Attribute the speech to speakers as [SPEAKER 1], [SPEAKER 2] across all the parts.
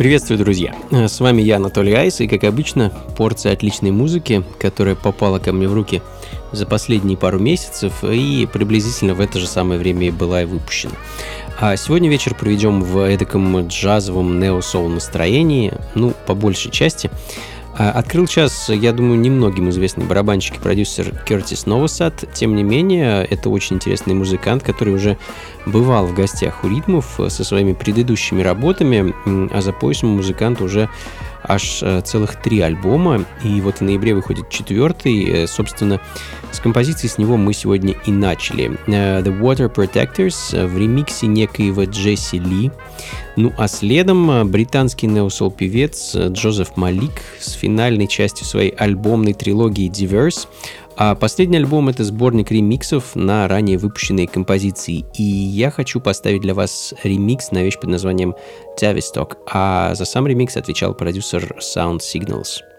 [SPEAKER 1] Приветствую, друзья! С вами я, Анатолий Айс, и, как обычно, порция отличной музыки, которая попала ко мне в руки за последние пару месяцев и приблизительно в это же самое время и была и выпущена. А сегодня вечер проведем в эдаком джазовом нео-соул настроении, ну, по большей части. А, открыл час, я думаю, немногим известный барабанщик и продюсер Кертис Новосад. Тем не менее, это очень интересный музыкант, который уже бывал в гостях у ритмов со своими предыдущими работами, а за поясом музыкант уже аж э, целых три альбома, и вот в ноябре выходит четвертый, э, собственно, с композиции с него мы сегодня и начали. Э, The Water Protectors в ремиксе некоего Джесси Ли, ну а следом британский неосол певец Джозеф Малик с финальной частью своей альбомной трилогии Diverse а последний альбом это сборник ремиксов на ранее выпущенные композиции. И я хочу поставить для вас ремикс на вещь под названием Tavistock, а за сам ремикс отвечал продюсер Sound Signals.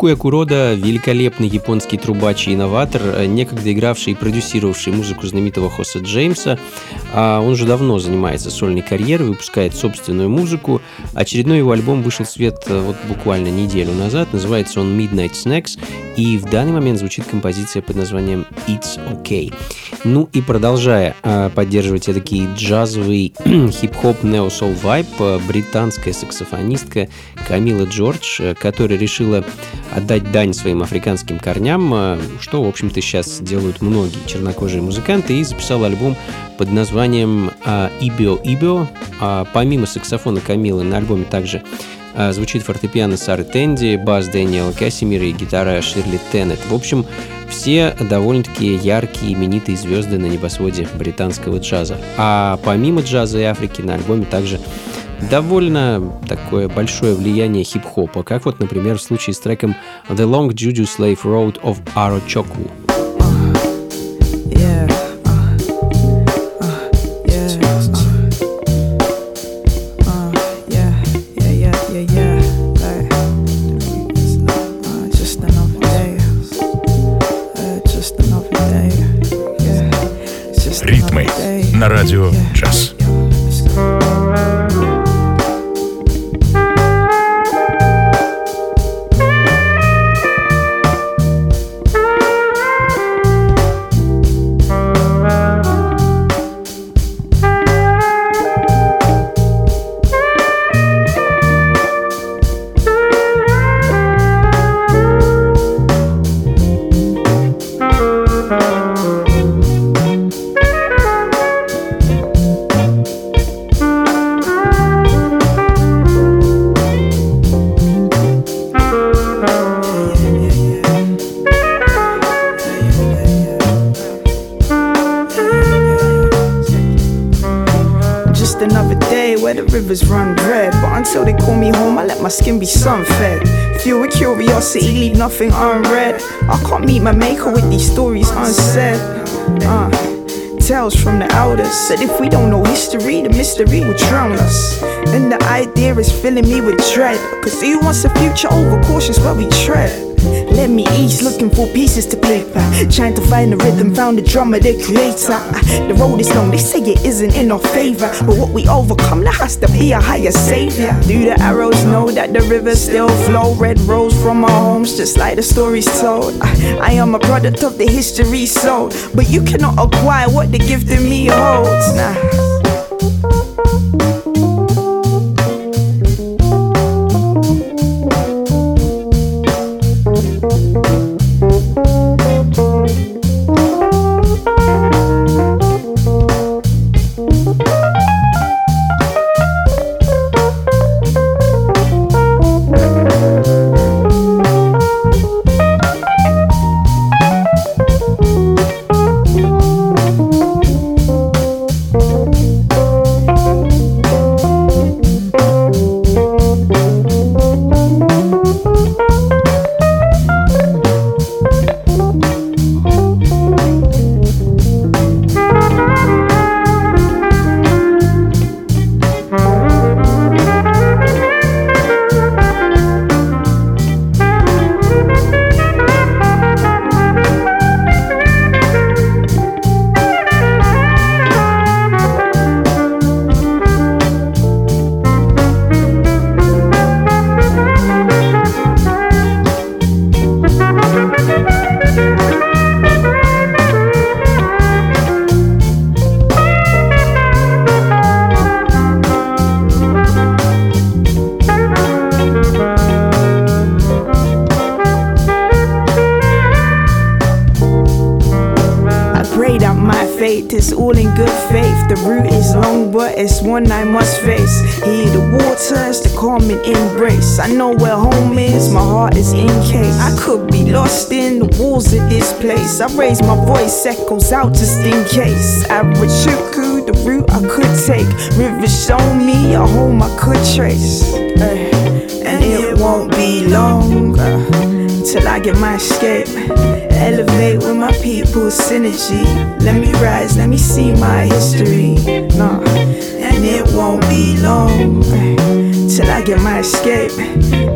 [SPEAKER 1] Такуя Курода – великолепный японский трубач и инноватор, э, некогда игравший и продюсировавший музыку знаменитого Хоса Джеймса. А он уже давно занимается сольной карьерой, выпускает собственную музыку. Очередной его альбом вышел в свет э, вот буквально неделю назад. Называется он Midnight Snacks. И в данный момент звучит композиция под названием It's Okay. Ну и продолжая э, поддерживать такие джазовый хип-хоп нео-сол вайп, британская саксофонистка Камила Джордж, которая решила отдать дань своим африканским корням, э, что, в общем-то, сейчас делают многие чернокожие музыканты, и записал альбом под названием «Ибио Ибио». А помимо саксофона Камилы на альбоме также звучит фортепиано Сары Тенди, бас Дэниела Кассимира и гитара Ширли Теннет. В общем, все довольно-таки яркие, именитые звезды на небосводе британского джаза. А помимо джаза и Африки на альбоме также довольно такое большое влияние хип-хопа, как вот, например, в случае с треком The Long Juju Slave Road of Arochoku.
[SPEAKER 2] Ритмы Be sun fed. Fuel with curiosity, leave nothing unread. I can't meet my maker with these stories unsaid. Uh, tales from the elders said if we don't know history, the mystery will drown us. And the idea is filling me with dread. Cause who wants a future over cautious where we tread? Let me ease, looking for pieces to play by. Trying to find the rhythm, found the drummer, the creator. Uh. The road is long, they say it isn't in our favor. But what we overcome, there has to be a higher savior. Do the arrows know that the rivers still flow? Red rose from our homes, just like the stories told. Uh, I am a product of the history sold. But you cannot acquire what the gift in me holds. Nah. Raise my voice, echoes out just in case. Average shuku, the route I could take. Rivers show me a home I could trace. Eh, and it won't be long till I get my escape. Elevate with my people's synergy. Let me rise, let me see my history. Nah and it won't be long till I get my escape.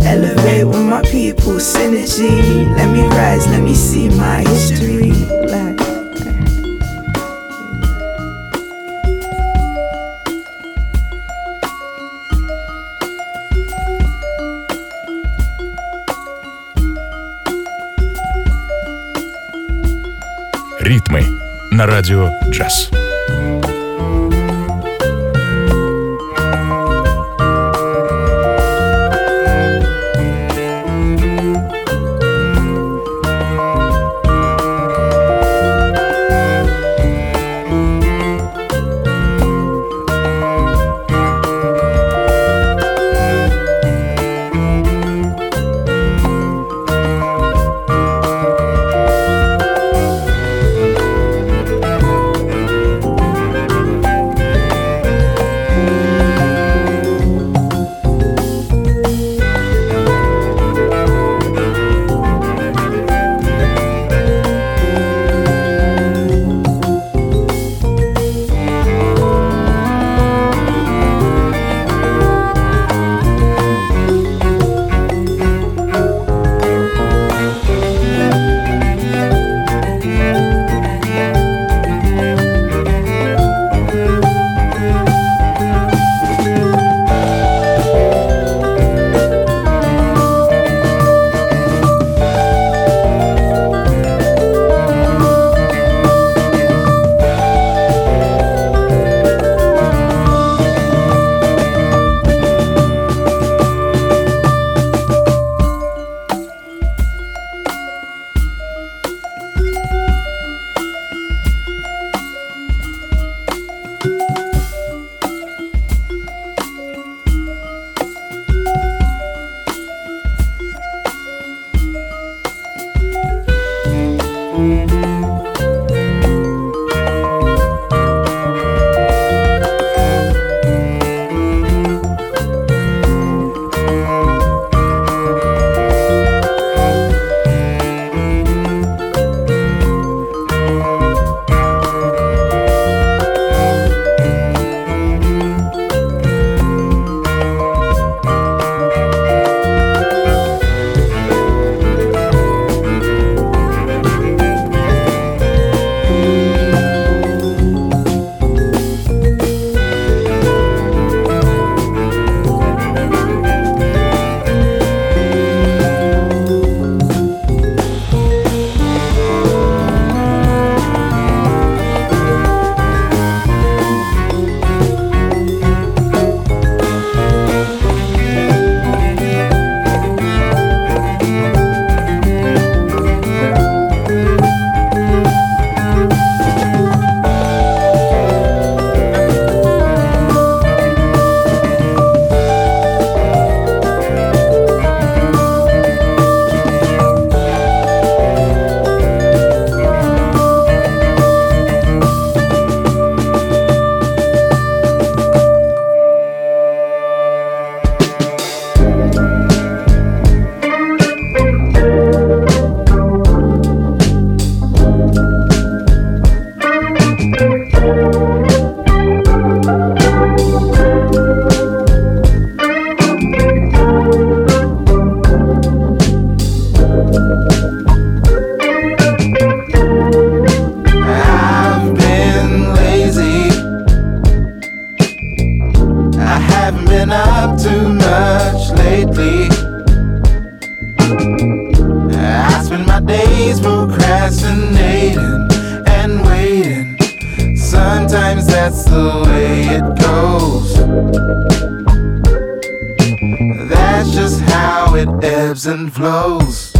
[SPEAKER 2] Elevate with my people, synergy. Let me rise, let me see my history. Like,
[SPEAKER 3] Ритмы на радио джаз.
[SPEAKER 4] The way it goes. That's just how it ebbs and flows.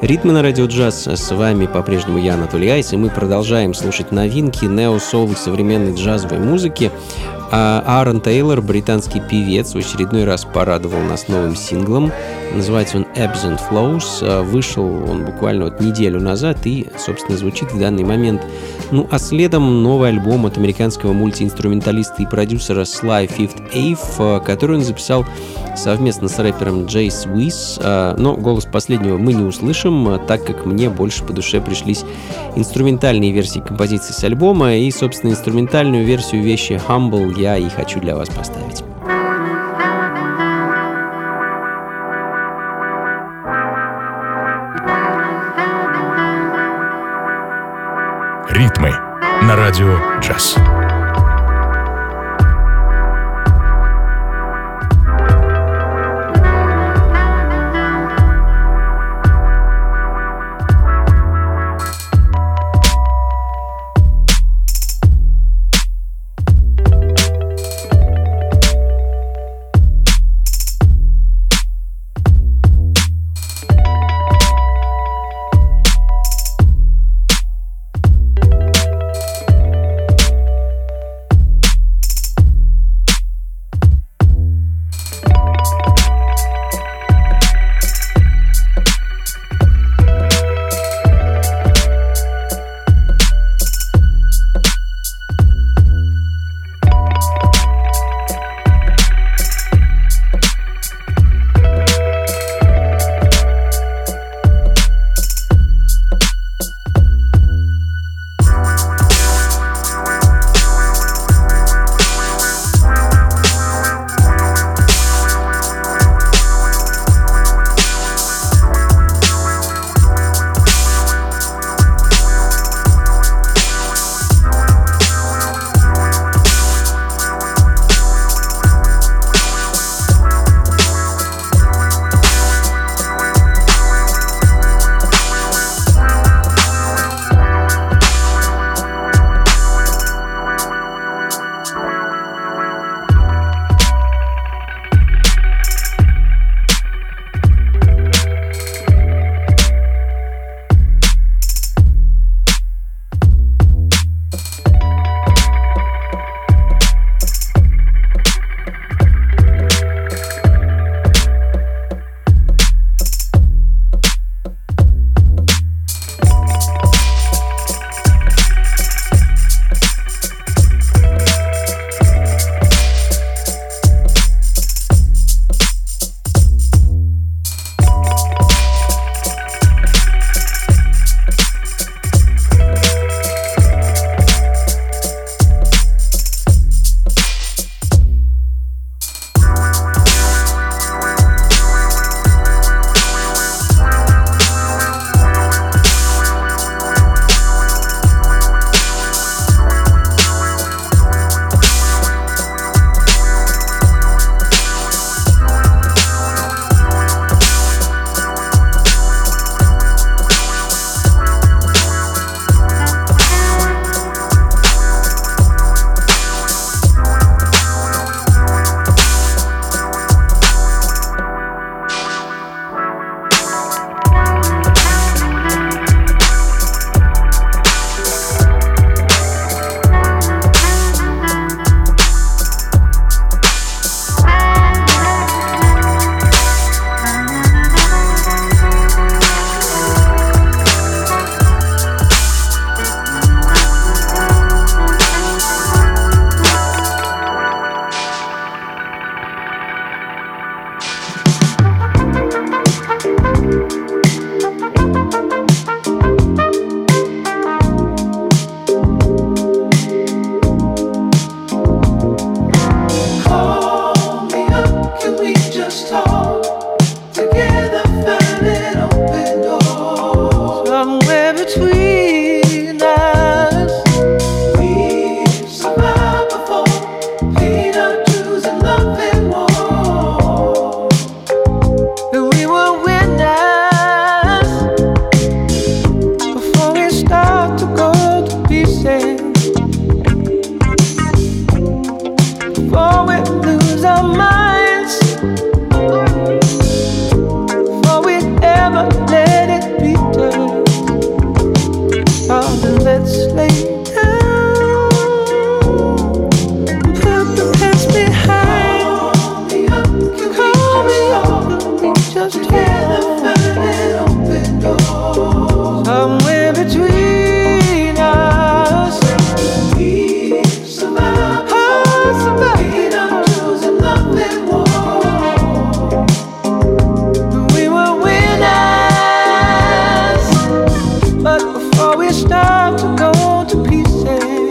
[SPEAKER 1] Ритмы на радио джаз. С вами по-прежнему я, Анатолий Айс, и мы продолжаем слушать новинки нео-соул современной джазовой музыки. А Аарон Тейлор, британский певец, в очередной раз порадовал нас новым синглом. Называется он Absent Flows. А, вышел он буквально вот неделю назад и, собственно, звучит в данный момент. Ну, а следом новый альбом от американского мультиинструменталиста и продюсера Sly Fifth Ave, а, который он записал совместно с рэпером Джейс Уиз, а, но голос последнего мы не услышим, так как мне больше по душе пришлись инструментальные версии композиций с альбома, и, собственно, инструментальную версию вещи Humble я и хочу для вас поставить.
[SPEAKER 3] Ритмы на радио джаз.
[SPEAKER 5] we start to go to
[SPEAKER 3] pieces.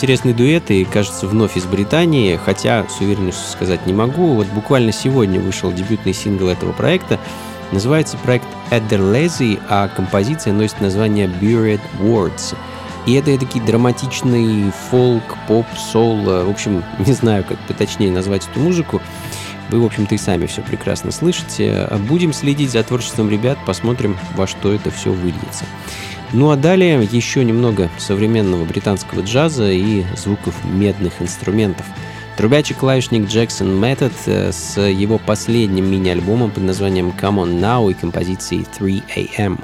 [SPEAKER 3] Интересный дуэт и, кажется, вновь из Британии, хотя с уверенностью сказать не могу. Вот буквально сегодня вышел дебютный сингл этого проекта. Называется проект Adderlazy, а композиция носит название Buried Words. И это такой драматичный фолк, поп, сол. В общем, не знаю, как поточнее назвать эту музыку. Вы, в общем-то, и сами все прекрасно слышите. Будем следить за творчеством ребят, посмотрим, во что это все выльется. Ну а далее еще немного современного британского джаза и звуков медных инструментов. Трубячий клавишник Джексон э, с его последним мини-альбомом под названием Come On Now и композицией 3 AM.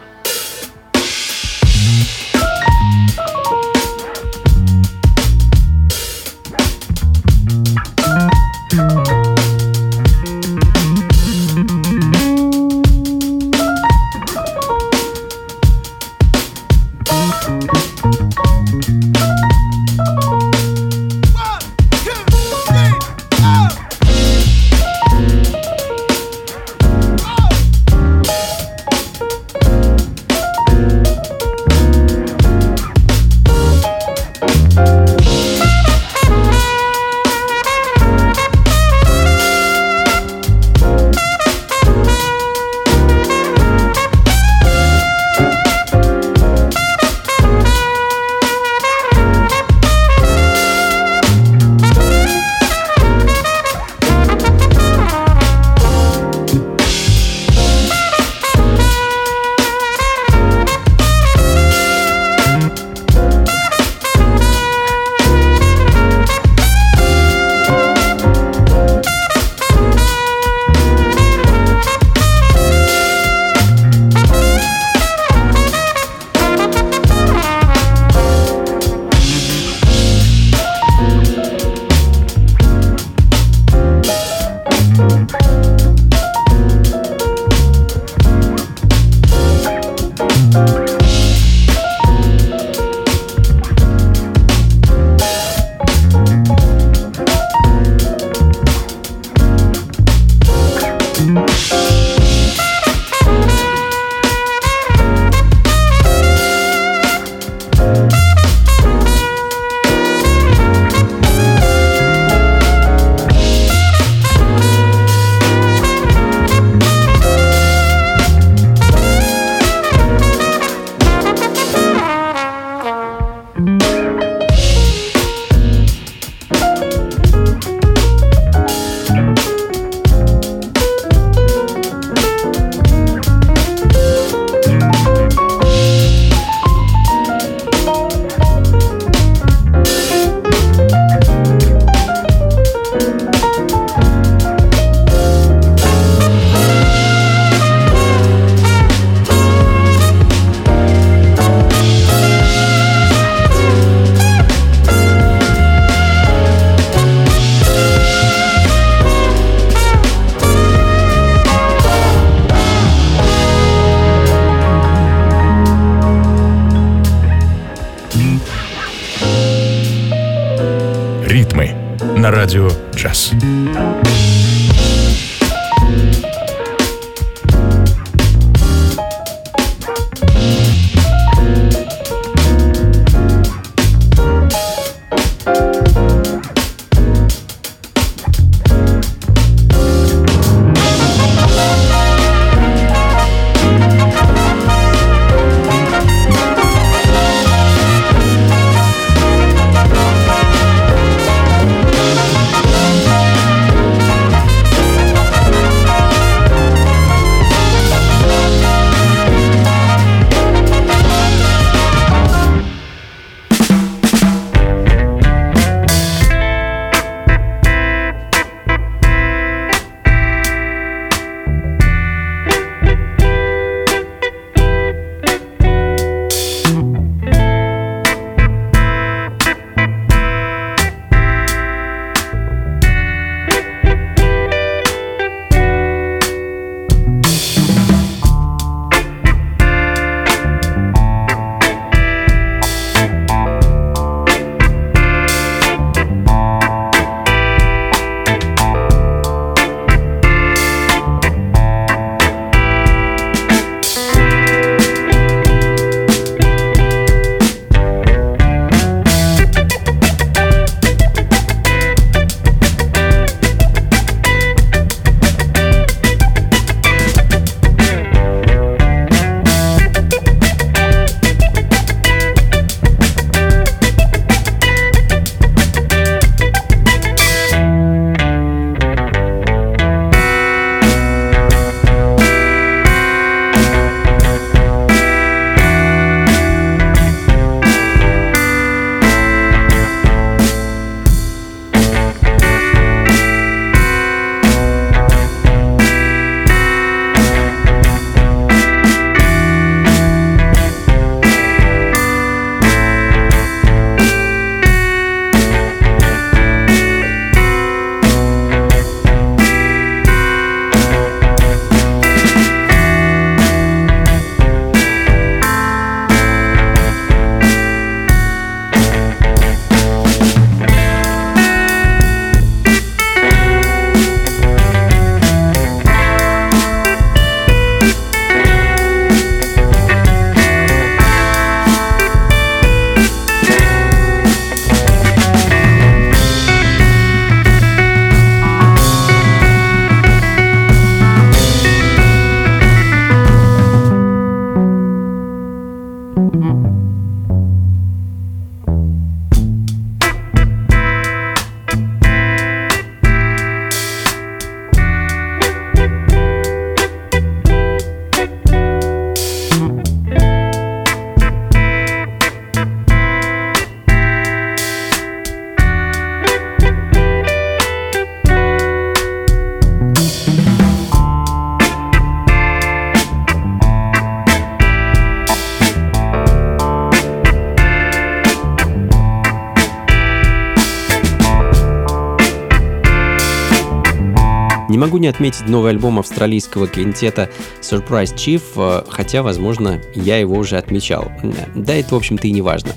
[SPEAKER 1] Не могу не отметить новый альбом австралийского квинтета Surprise Chief, э, хотя, возможно, я его уже отмечал. Да, это, в общем-то, и не важно.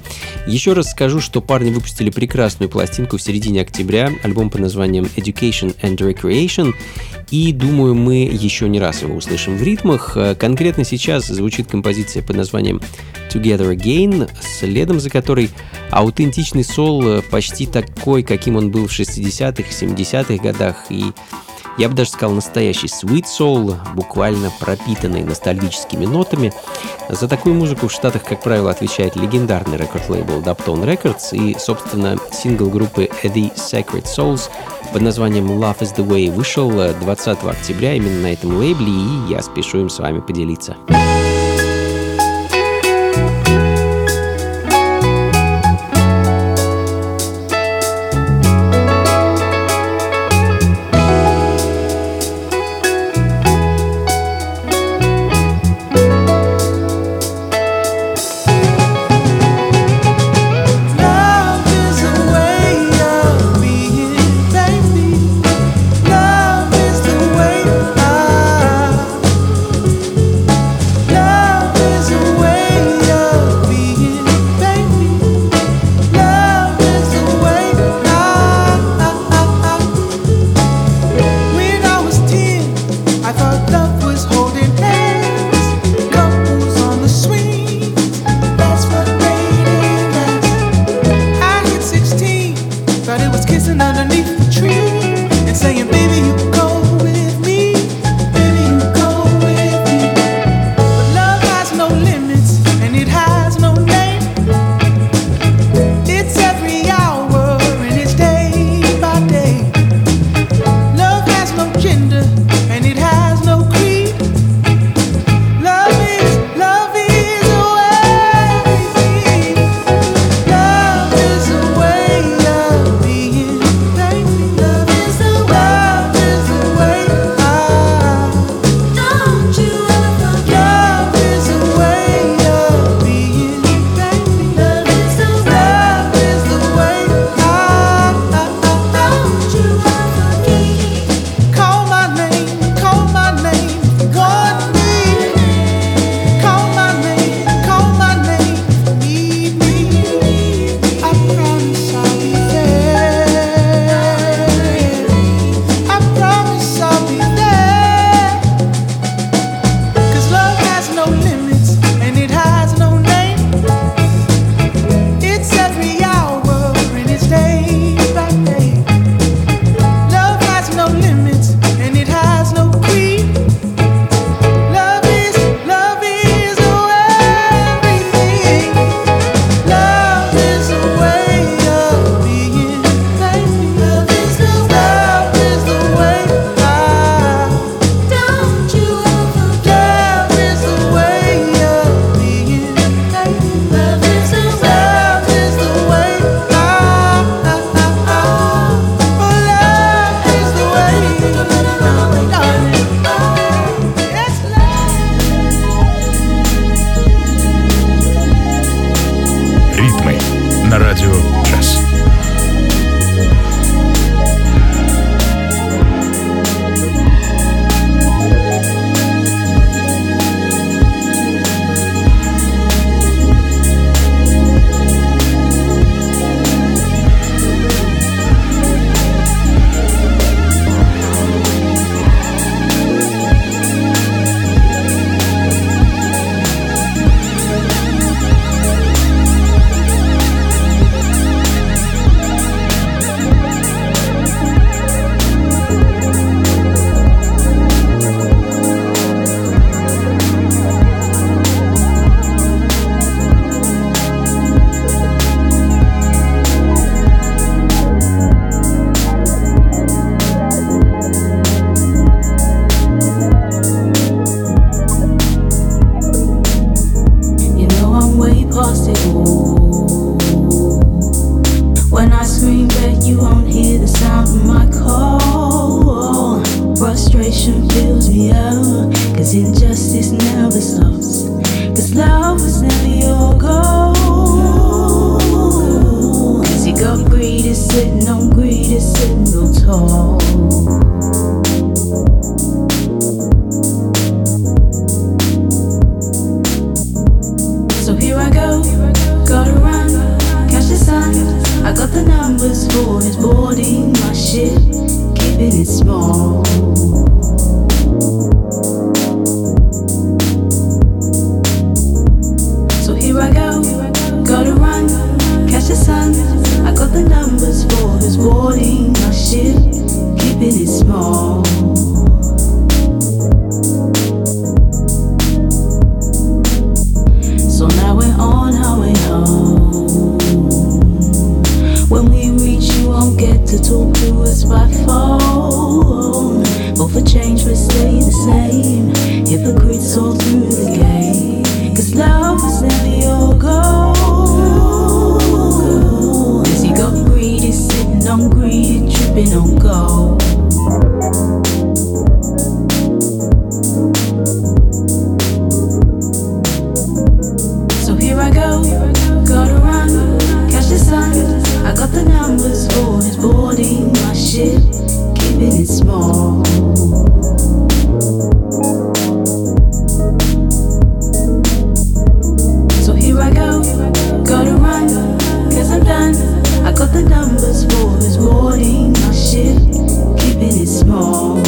[SPEAKER 1] Еще раз скажу, что парни выпустили прекрасную пластинку в середине октября, альбом под названием Education and Recreation, и думаю, мы еще не раз его услышим в ритмах. Э, конкретно сейчас звучит композиция под названием Together Again, следом за которой аутентичный сол э, почти такой, каким он был в 60-х, 70-х годах, и я бы даже сказал настоящий sweet soul, буквально пропитанный ностальгическими нотами. За такую музыку в Штатах, как правило, отвечает легендарный рекорд-лейбл Daptone Records и, собственно, сингл группы The Sacred Souls под названием Love is the Way вышел 20 октября именно на этом лейбле, и я спешу им с вами поделиться.
[SPEAKER 6] Oh.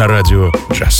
[SPEAKER 6] На радио джаз.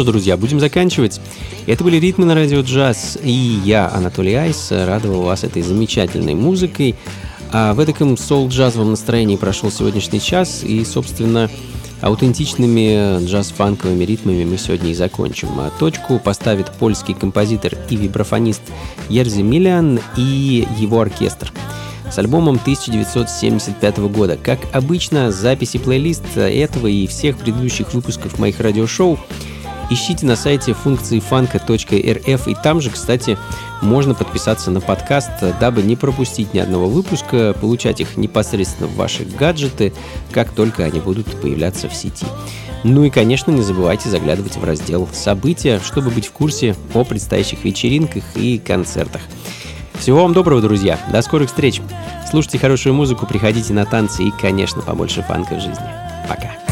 [SPEAKER 1] Что ж, друзья, будем заканчивать. Это были ритмы на радио джаз, и я, Анатолий Айс, радовал вас этой замечательной музыкой. А в этом соул-джазовом настроении прошел сегодняшний час, и, собственно, аутентичными джаз-фанковыми ритмами мы сегодня и закончим. А точку поставит польский композитор и вибрафонист Ерзи Миллиан и его оркестр с альбомом 1975 года. Как обычно, записи плейлиста этого и всех предыдущих выпусков моих радиошоу ищите на сайте функции фанка.рф и там же, кстати, можно подписаться на подкаст, дабы не пропустить ни одного выпуска, получать их непосредственно в ваши гаджеты, как только они будут появляться в сети. Ну и, конечно, не забывайте заглядывать в раздел «События», чтобы быть в курсе о предстоящих вечеринках и концертах. Всего вам доброго, друзья. До скорых встреч. Слушайте хорошую музыку, приходите на танцы и, конечно, побольше фанка в жизни. Пока.